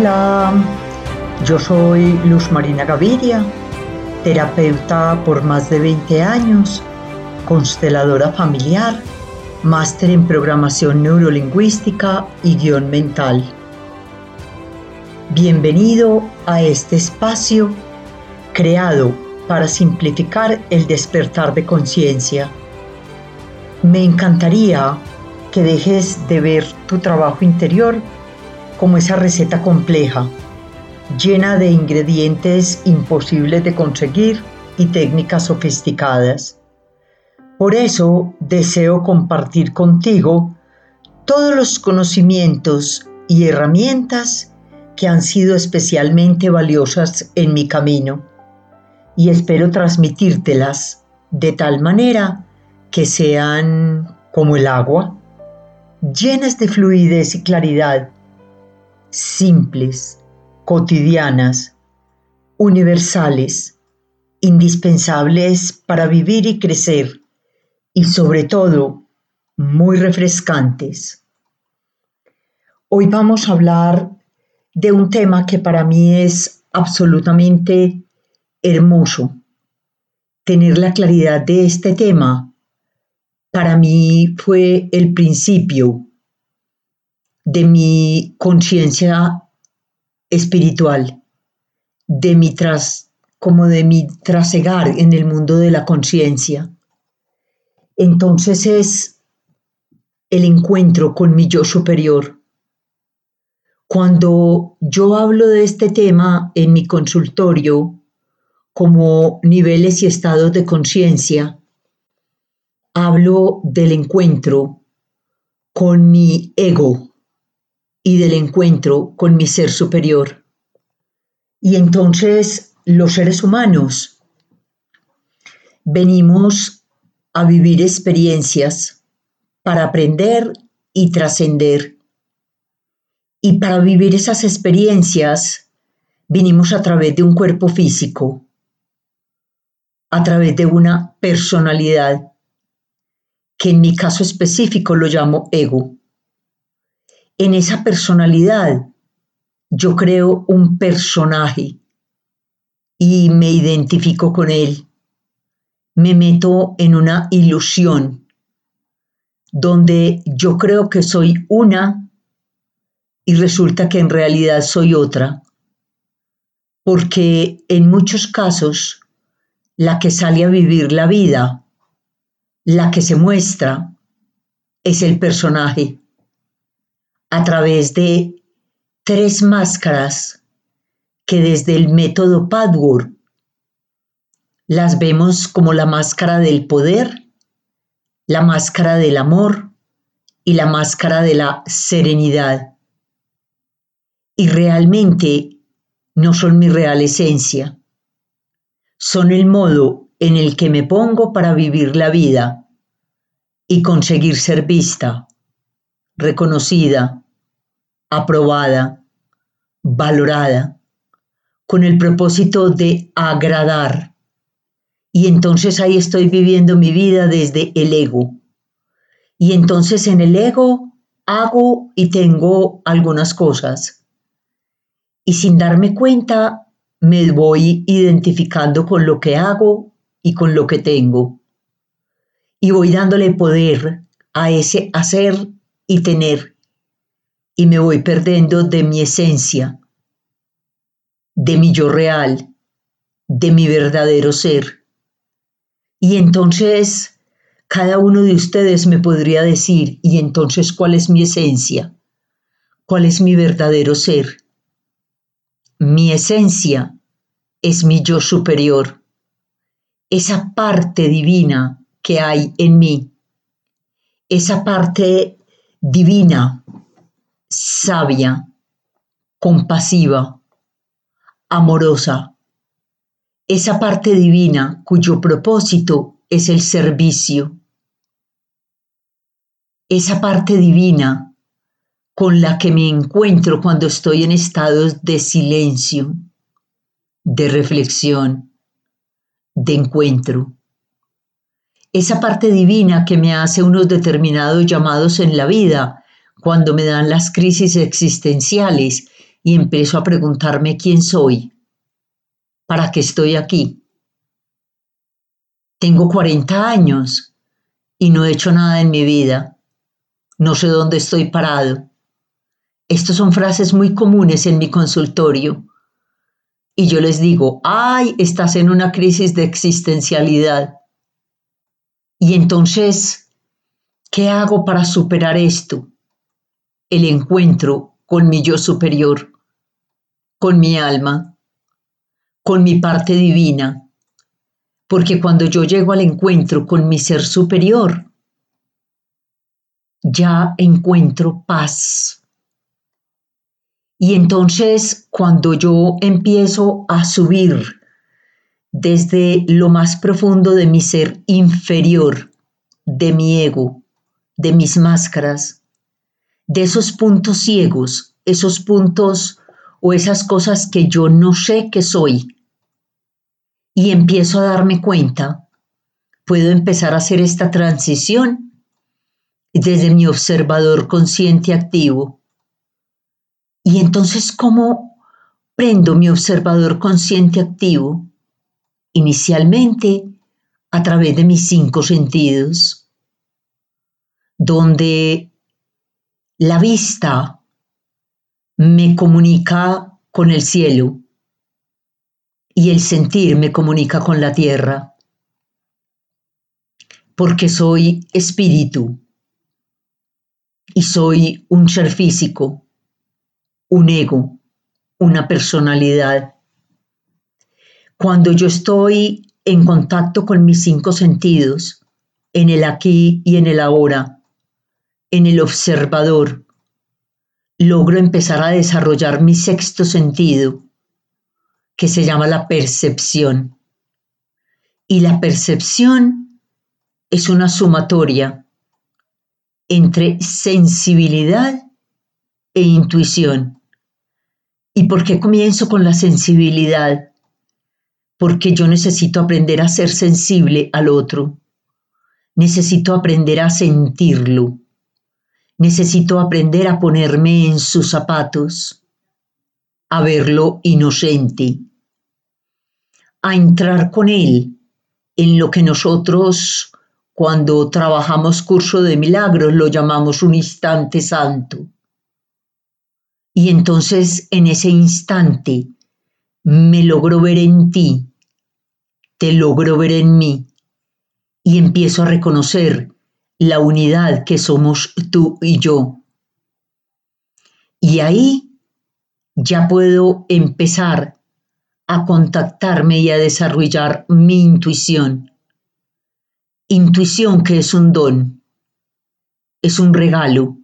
Hola, yo soy Luz Marina Gaviria, terapeuta por más de 20 años, consteladora familiar, máster en programación neurolingüística y guion mental. Bienvenido a este espacio creado para simplificar el despertar de conciencia. Me encantaría que dejes de ver tu trabajo interior como esa receta compleja, llena de ingredientes imposibles de conseguir y técnicas sofisticadas. Por eso deseo compartir contigo todos los conocimientos y herramientas que han sido especialmente valiosas en mi camino y espero transmitírtelas de tal manera que sean como el agua, llenas de fluidez y claridad simples, cotidianas, universales, indispensables para vivir y crecer y sobre todo muy refrescantes. Hoy vamos a hablar de un tema que para mí es absolutamente hermoso. Tener la claridad de este tema para mí fue el principio de mi conciencia espiritual, de mi tras, como de mi trasegar en el mundo de la conciencia. Entonces es el encuentro con mi yo superior. Cuando yo hablo de este tema en mi consultorio como niveles y estados de conciencia, hablo del encuentro con mi ego, y del encuentro con mi ser superior. Y entonces los seres humanos venimos a vivir experiencias para aprender y trascender. Y para vivir esas experiencias vinimos a través de un cuerpo físico, a través de una personalidad, que en mi caso específico lo llamo ego en esa personalidad yo creo un personaje y me identifico con él. Me meto en una ilusión donde yo creo que soy una y resulta que en realidad soy otra. Porque en muchos casos la que sale a vivir la vida, la que se muestra, es el personaje a través de tres máscaras que desde el método Padwork las vemos como la máscara del poder, la máscara del amor y la máscara de la serenidad. Y realmente no son mi real esencia, son el modo en el que me pongo para vivir la vida y conseguir ser vista, reconocida, aprobada, valorada, con el propósito de agradar. Y entonces ahí estoy viviendo mi vida desde el ego. Y entonces en el ego hago y tengo algunas cosas. Y sin darme cuenta me voy identificando con lo que hago y con lo que tengo. Y voy dándole poder a ese hacer y tener y me voy perdiendo de mi esencia, de mi yo real, de mi verdadero ser. Y entonces cada uno de ustedes me podría decir, ¿y entonces cuál es mi esencia? ¿Cuál es mi verdadero ser? Mi esencia es mi yo superior, esa parte divina que hay en mí, esa parte divina sabia, compasiva, amorosa, esa parte divina cuyo propósito es el servicio, esa parte divina con la que me encuentro cuando estoy en estados de silencio, de reflexión, de encuentro. Esa parte divina que me hace unos determinados llamados en la vida cuando me dan las crisis existenciales y empiezo a preguntarme quién soy, para qué estoy aquí. Tengo 40 años y no he hecho nada en mi vida. No sé dónde estoy parado. Estas son frases muy comunes en mi consultorio. Y yo les digo, ay, estás en una crisis de existencialidad. Y entonces, ¿qué hago para superar esto? El encuentro con mi yo superior, con mi alma, con mi parte divina. Porque cuando yo llego al encuentro con mi ser superior, ya encuentro paz y entonces cuando yo empiezo a subir desde lo más profundo de mi ser inferior, de mi ego, de mis máscaras, de esos puntos ciegos, esos puntos o esas cosas que yo no sé que soy, y empiezo a darme cuenta, puedo empezar a hacer esta transición desde mi observador consciente activo y entonces, ¿cómo prendo mi observador consciente activo? Inicialmente, a través de mis cinco sentidos, donde la vista me comunica con el cielo y el sentir me comunica con la tierra, porque soy espíritu y soy un ser físico un ego, una personalidad. Cuando yo estoy en contacto con mis cinco sentidos, en el aquí y en el ahora, en el observador, logro empezar a desarrollar mi sexto sentido, que se llama la percepción. Y la percepción es una sumatoria entre sensibilidad e intuición. ¿Y por qué comienzo con la sensibilidad? Porque yo necesito aprender a ser sensible al otro. Necesito aprender a sentirlo. Necesito aprender a ponerme en sus zapatos, a verlo inocente, a entrar con él en lo que nosotros cuando trabajamos curso de milagros lo llamamos un instante santo y entonces en ese instante me logro ver en ti, te logro ver en mí y empiezo a reconocer la unidad que somos tú y yo. Y ahí ya puedo empezar a contactarme y a desarrollar mi intuición. Intuición que es un don, es un regalo.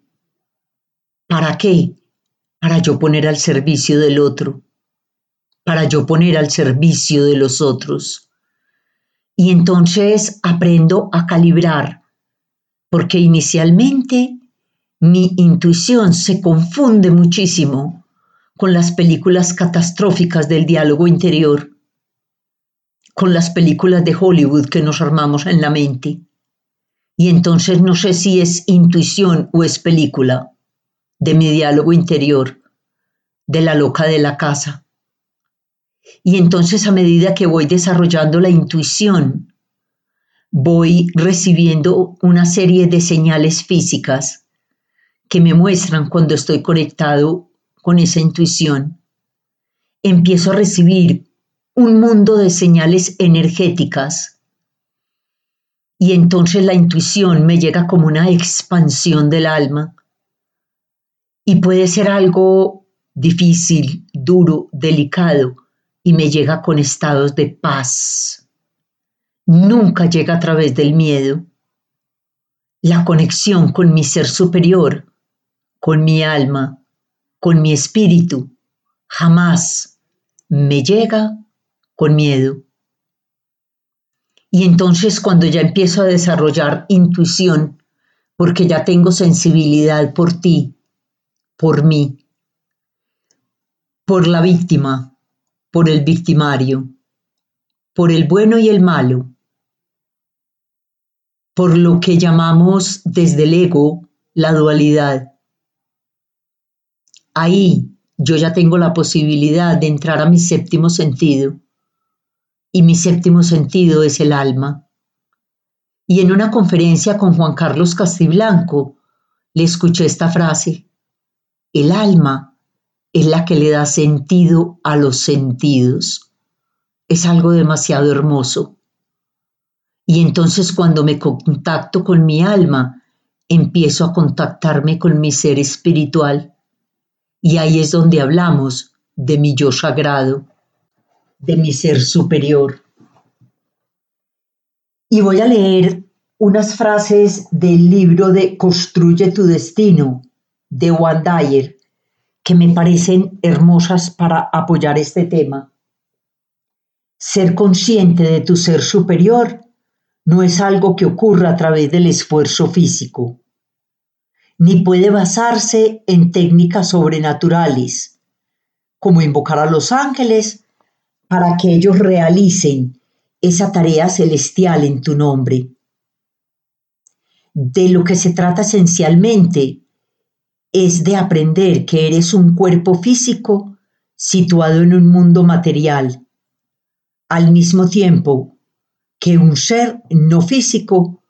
¿Para qué? para yo poner al servicio del otro, para yo poner al servicio de los otros. Y entonces aprendo a calibrar, porque inicialmente mi intuición se confunde muchísimo con las películas catastróficas del diálogo interior, con las películas de Hollywood que nos armamos en la mente. Y entonces no sé si es intuición o es película de mi diálogo interior, de la loca de la casa. Y entonces a medida que voy desarrollando la intuición, voy recibiendo una serie de señales físicas que me muestran cuando estoy conectado con esa intuición. Empiezo a recibir un mundo de señales energéticas y entonces la intuición me llega como una expansión del alma y puede ser algo difícil, duro, delicado y me llega con estados de paz. Nunca llega a través del miedo. La conexión con mi ser superior, con mi alma, con mi espíritu, jamás me llega con miedo. Y entonces cuando ya empiezo a desarrollar intuición, porque ya tengo sensibilidad por ti, por mí, por la víctima, por el victimario, por el bueno y el malo, por lo que llamamos desde el ego la dualidad. Ahí yo ya tengo la posibilidad de entrar a mi séptimo sentido. Y mi séptimo sentido es el alma. Y en una conferencia con Juan Carlos Castiblanco le escuché esta frase. El alma es la que le da sentido a los sentidos. Es algo demasiado hermoso. Y entonces cuando me contacto con mi alma, empiezo a contactarme con mi ser espiritual y ahí es donde hablamos de mi yo sagrado, de mi ser superior. Y voy a leer unas frases del libro de Construye tu destino de Juan Dyer que me parecen hermosas para apoyar este tema. Ser consciente de tu ser superior no es algo que ocurra a través del esfuerzo físico, ni puede basarse en técnicas sobrenaturales, como invocar a los ángeles para que ellos realicen esa tarea celestial en tu nombre. De lo que se trata esencialmente es de aprender que eres un cuerpo físico situado en un mundo material, al mismo tiempo que un ser no físico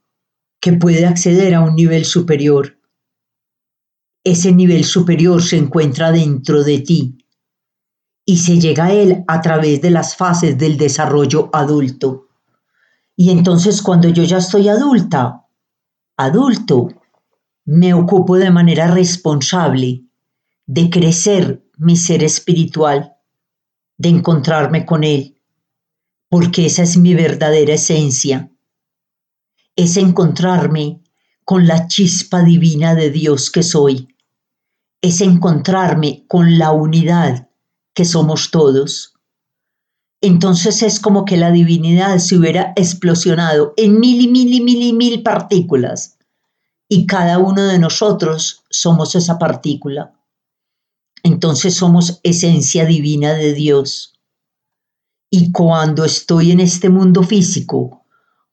que puede acceder a un nivel superior. Ese nivel superior se encuentra dentro de ti y se llega a él a través de las fases del desarrollo adulto. Y entonces cuando yo ya estoy adulta, adulto, me ocupo de manera responsable de crecer mi ser espiritual, de encontrarme con él, porque esa es mi verdadera esencia. Es encontrarme con la chispa divina de Dios que soy. Es encontrarme con la unidad que somos todos. Entonces es como que la divinidad se hubiera explosionado en mil y mil y mil y mil partículas. Y cada uno de nosotros somos esa partícula. Entonces somos esencia divina de Dios. Y cuando estoy en este mundo físico,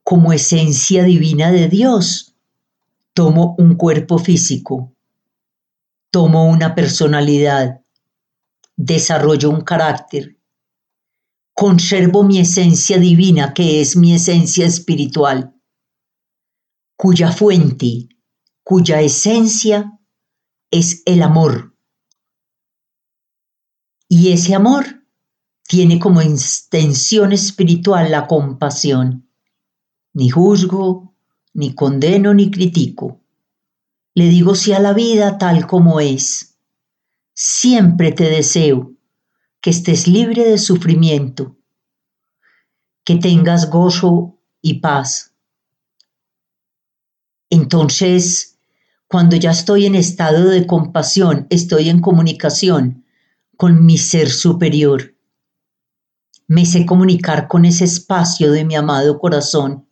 como esencia divina de Dios, tomo un cuerpo físico, tomo una personalidad, desarrollo un carácter, conservo mi esencia divina, que es mi esencia espiritual, cuya fuente, cuya esencia es el amor. Y ese amor tiene como extensión espiritual la compasión. Ni juzgo, ni condeno, ni critico. Le digo sí a la vida tal como es. Siempre te deseo que estés libre de sufrimiento, que tengas gozo y paz. Entonces, cuando ya estoy en estado de compasión, estoy en comunicación con mi ser superior me sé comunicar con ese espacio de mi amado corazón,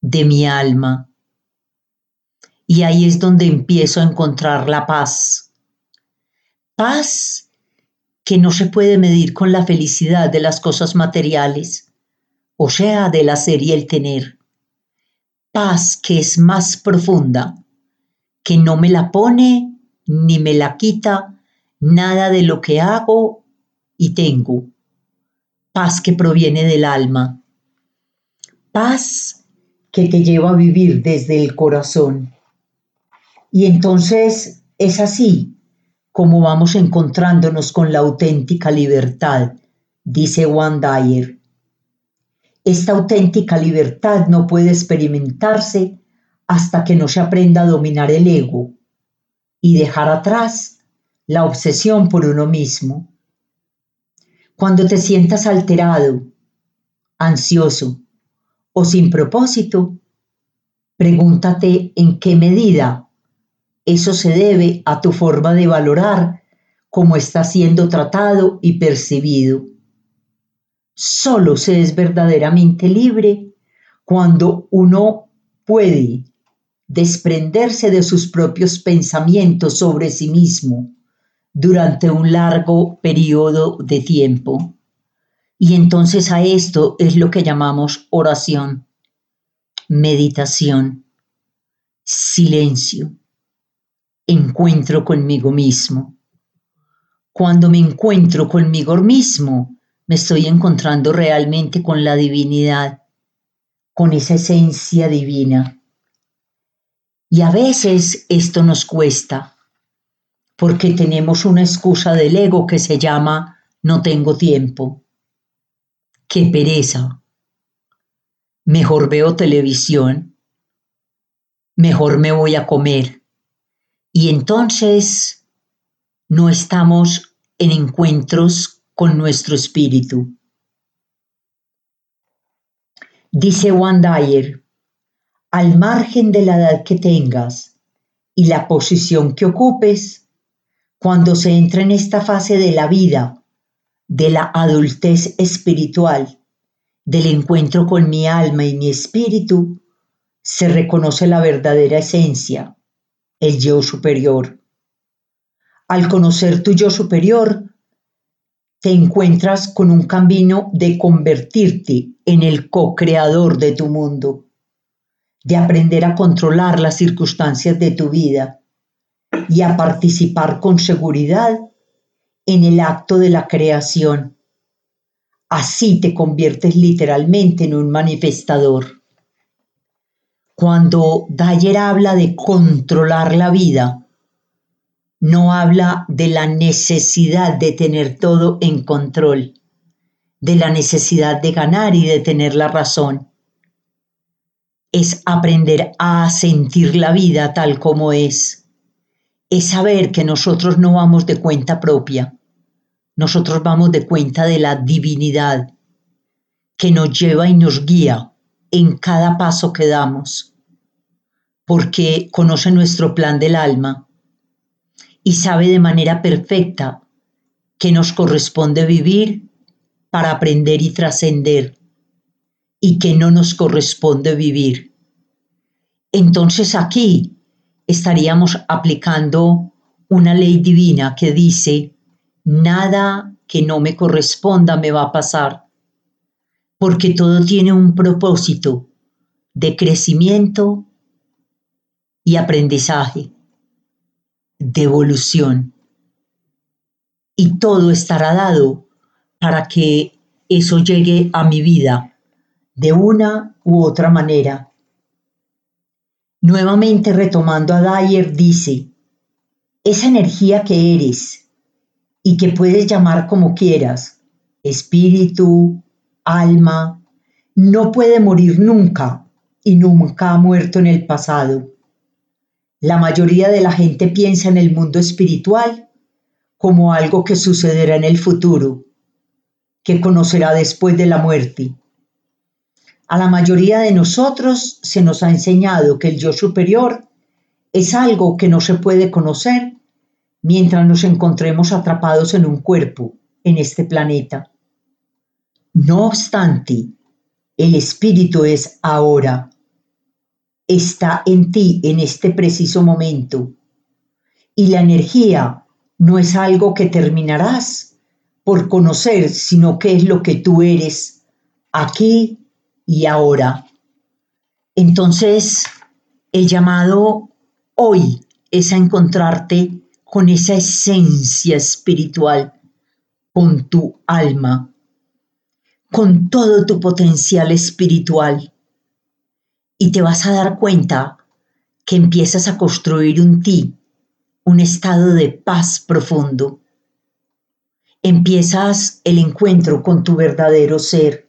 de mi alma. Y ahí es donde empiezo a encontrar la paz. Paz que no se puede medir con la felicidad de las cosas materiales, o sea, del hacer y el tener. Paz que es más profunda, que no me la pone ni me la quita nada de lo que hago y tengo paz que proviene del alma, paz que te lleva a vivir desde el corazón. Y entonces es así como vamos encontrándonos con la auténtica libertad, dice Juan Dyer. Esta auténtica libertad no puede experimentarse hasta que no se aprenda a dominar el ego y dejar atrás la obsesión por uno mismo. Cuando te sientas alterado, ansioso o sin propósito, pregúntate en qué medida eso se debe a tu forma de valorar cómo está siendo tratado y percibido. Solo se es verdaderamente libre cuando uno puede desprenderse de sus propios pensamientos sobre sí mismo durante un largo periodo de tiempo. Y entonces a esto es lo que llamamos oración, meditación, silencio, encuentro conmigo mismo. Cuando me encuentro conmigo mismo, me estoy encontrando realmente con la divinidad, con esa esencia divina. Y a veces esto nos cuesta, porque tenemos una excusa del ego que se llama no tengo tiempo. Qué pereza. Mejor veo televisión. Mejor me voy a comer. Y entonces no estamos en encuentros con nuestro espíritu. Dice Juan Dyer, al margen de la edad que tengas y la posición que ocupes, cuando se entra en esta fase de la vida, de la adultez espiritual, del encuentro con mi alma y mi espíritu, se reconoce la verdadera esencia, el yo superior. Al conocer tu yo superior, te encuentras con un camino de convertirte en el co-creador de tu mundo, de aprender a controlar las circunstancias de tu vida y a participar con seguridad en el acto de la creación. Así te conviertes literalmente en un manifestador. Cuando Dyer habla de controlar la vida, no habla de la necesidad de tener todo en control, de la necesidad de ganar y de tener la razón. Es aprender a sentir la vida tal como es. Es saber que nosotros no vamos de cuenta propia, nosotros vamos de cuenta de la divinidad que nos lleva y nos guía en cada paso que damos, porque conoce nuestro plan del alma y sabe de manera perfecta que nos corresponde vivir para aprender y trascender y que no nos corresponde vivir. Entonces aquí estaríamos aplicando una ley divina que dice, nada que no me corresponda me va a pasar, porque todo tiene un propósito de crecimiento y aprendizaje devolución. Y todo estará dado para que eso llegue a mi vida de una u otra manera. Nuevamente retomando a Dyer, dice, esa energía que eres y que puedes llamar como quieras, espíritu, alma, no puede morir nunca y nunca ha muerto en el pasado. La mayoría de la gente piensa en el mundo espiritual como algo que sucederá en el futuro, que conocerá después de la muerte. A la mayoría de nosotros se nos ha enseñado que el yo superior es algo que no se puede conocer mientras nos encontremos atrapados en un cuerpo en este planeta. No obstante, el espíritu es ahora está en ti en este preciso momento. Y la energía no es algo que terminarás por conocer, sino que es lo que tú eres aquí y ahora. Entonces, el llamado hoy es a encontrarte con esa esencia espiritual, con tu alma, con todo tu potencial espiritual y te vas a dar cuenta que empiezas a construir un ti, un estado de paz profundo. Empiezas el encuentro con tu verdadero ser.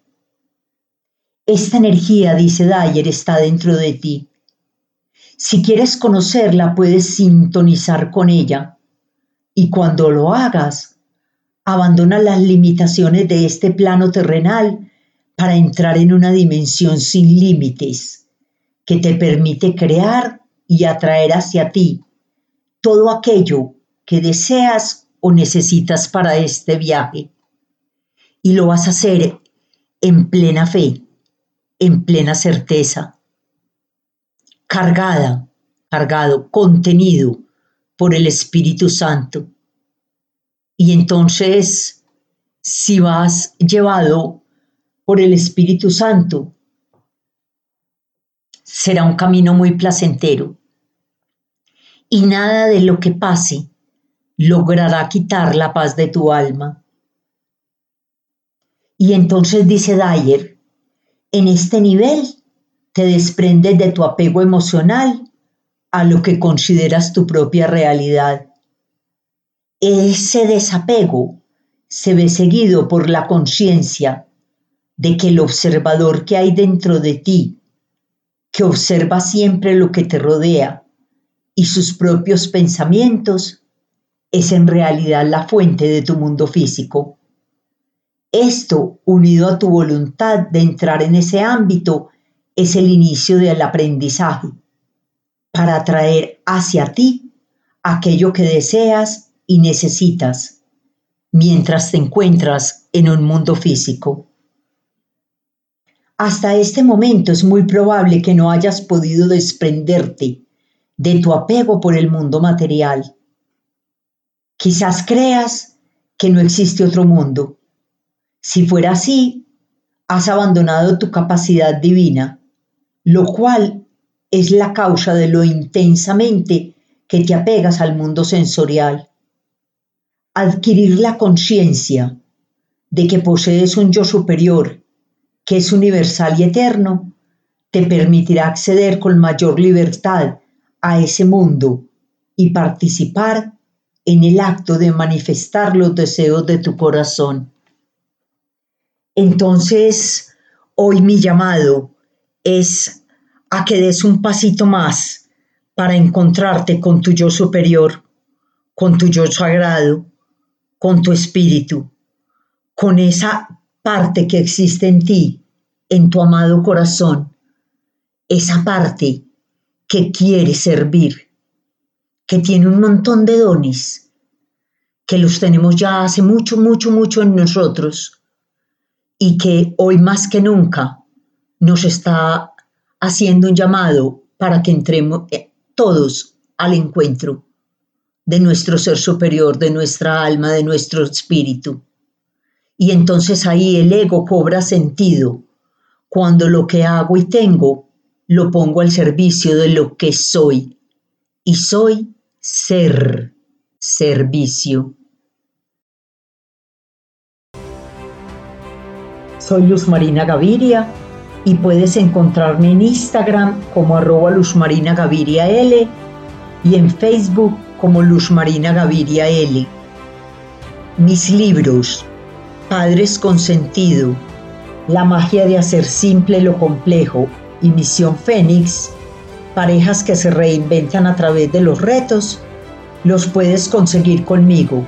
Esta energía, dice Dyer, está dentro de ti. Si quieres conocerla, puedes sintonizar con ella. Y cuando lo hagas, abandona las limitaciones de este plano terrenal para entrar en una dimensión sin límites que te permite crear y atraer hacia ti todo aquello que deseas o necesitas para este viaje. Y lo vas a hacer en plena fe, en plena certeza, cargada, cargado, contenido por el Espíritu Santo. Y entonces, si vas llevado por el Espíritu Santo, será un camino muy placentero. Y nada de lo que pase logrará quitar la paz de tu alma. Y entonces dice Dyer, en este nivel te desprendes de tu apego emocional a lo que consideras tu propia realidad. Ese desapego se ve seguido por la conciencia de que el observador que hay dentro de ti, que observa siempre lo que te rodea y sus propios pensamientos, es en realidad la fuente de tu mundo físico. Esto, unido a tu voluntad de entrar en ese ámbito, es el inicio del aprendizaje para atraer hacia ti aquello que deseas y necesitas mientras te encuentras en un mundo físico. Hasta este momento es muy probable que no hayas podido desprenderte de tu apego por el mundo material. Quizás creas que no existe otro mundo. Si fuera así, has abandonado tu capacidad divina, lo cual es la causa de lo intensamente que te apegas al mundo sensorial. Adquirir la conciencia de que posees un yo superior, que es universal y eterno, te permitirá acceder con mayor libertad a ese mundo y participar en el acto de manifestar los deseos de tu corazón. Entonces, hoy mi llamado es a que des un pasito más para encontrarte con tu yo superior, con tu yo sagrado, con tu espíritu, con esa parte que existe en ti, en tu amado corazón, esa parte que quiere servir, que tiene un montón de dones, que los tenemos ya hace mucho, mucho, mucho en nosotros y que hoy más que nunca nos está haciendo un llamado para que entremos eh, todos al encuentro de nuestro ser superior, de nuestra alma, de nuestro espíritu. Y entonces ahí el ego cobra sentido cuando lo que hago y tengo lo pongo al servicio de lo que soy. Y soy ser, servicio. Soy Luz Marina Gaviria y puedes encontrarme en Instagram como arroba Luz Marina Gaviria L y en Facebook como Luz Marina Gaviria L. Mis libros, Padres con Sentido, La magia de hacer simple lo complejo y Misión Fénix, parejas que se reinventan a través de los retos, los puedes conseguir conmigo.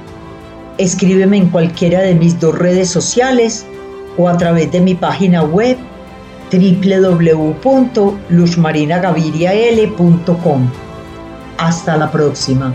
Escríbeme en cualquiera de mis dos redes sociales o a través de mi página web www.luzmarinagavirial.com. Hasta la próxima.